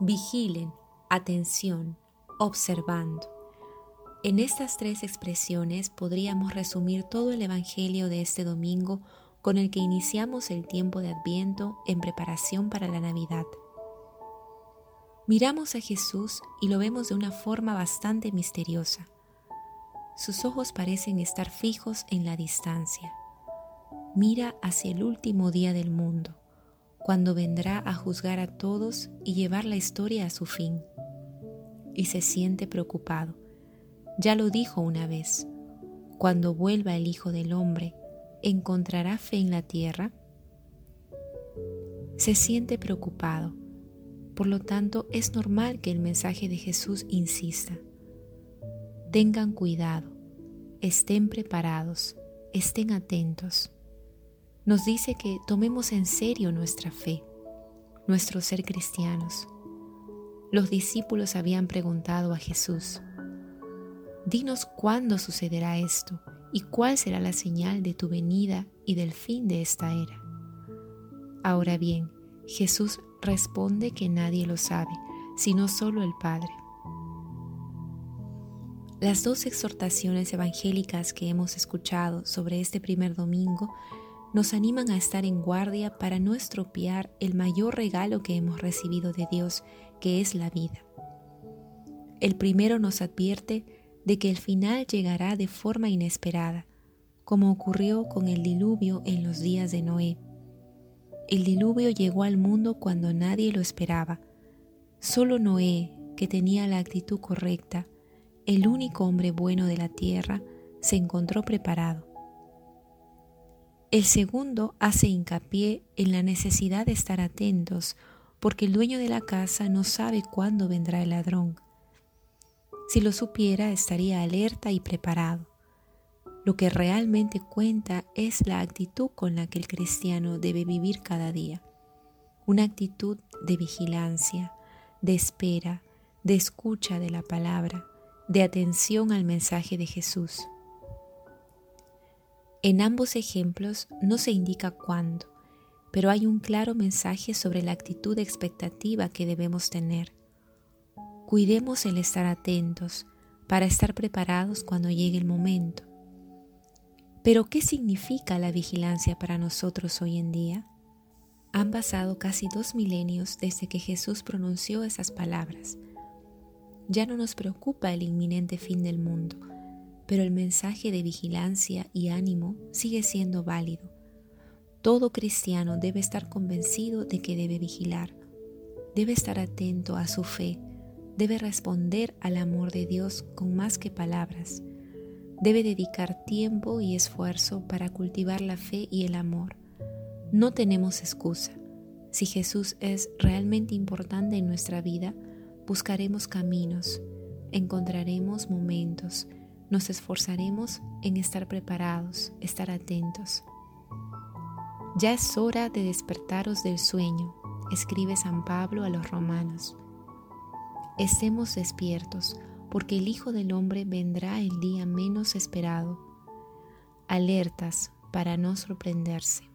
Vigilen, atención, observando. En estas tres expresiones podríamos resumir todo el Evangelio de este domingo con el que iniciamos el tiempo de Adviento en preparación para la Navidad. Miramos a Jesús y lo vemos de una forma bastante misteriosa. Sus ojos parecen estar fijos en la distancia. Mira hacia el último día del mundo, cuando vendrá a juzgar a todos y llevar la historia a su fin. Y se siente preocupado. Ya lo dijo una vez, cuando vuelva el Hijo del Hombre, ¿encontrará fe en la tierra? Se siente preocupado. Por lo tanto, es normal que el mensaje de Jesús insista. Tengan cuidado, estén preparados, estén atentos. Nos dice que tomemos en serio nuestra fe, nuestro ser cristianos. Los discípulos habían preguntado a Jesús, Dinos cuándo sucederá esto y cuál será la señal de tu venida y del fin de esta era. Ahora bien, Jesús responde que nadie lo sabe, sino solo el Padre. Las dos exhortaciones evangélicas que hemos escuchado sobre este primer domingo nos animan a estar en guardia para no estropear el mayor regalo que hemos recibido de Dios, que es la vida. El primero nos advierte de que el final llegará de forma inesperada, como ocurrió con el diluvio en los días de Noé. El diluvio llegó al mundo cuando nadie lo esperaba. Solo Noé, que tenía la actitud correcta, el único hombre bueno de la tierra, se encontró preparado. El segundo hace hincapié en la necesidad de estar atentos porque el dueño de la casa no sabe cuándo vendrá el ladrón. Si lo supiera estaría alerta y preparado. Lo que realmente cuenta es la actitud con la que el cristiano debe vivir cada día. Una actitud de vigilancia, de espera, de escucha de la palabra, de atención al mensaje de Jesús. En ambos ejemplos no se indica cuándo, pero hay un claro mensaje sobre la actitud expectativa que debemos tener. Cuidemos el estar atentos para estar preparados cuando llegue el momento. Pero ¿qué significa la vigilancia para nosotros hoy en día? Han pasado casi dos milenios desde que Jesús pronunció esas palabras ya no nos preocupa el inminente fin del mundo, pero el mensaje de vigilancia y ánimo sigue siendo válido. Todo cristiano debe estar convencido de que debe vigilar, debe estar atento a su fe, debe responder al amor de Dios con más que palabras, debe dedicar tiempo y esfuerzo para cultivar la fe y el amor. No tenemos excusa. Si Jesús es realmente importante en nuestra vida, buscaremos caminos, encontraremos momentos, nos esforzaremos en estar preparados, estar atentos. Ya es hora de despertaros del sueño, escribe San Pablo a los romanos. Estemos despiertos, porque el Hijo del Hombre vendrá el día menos esperado, alertas para no sorprenderse.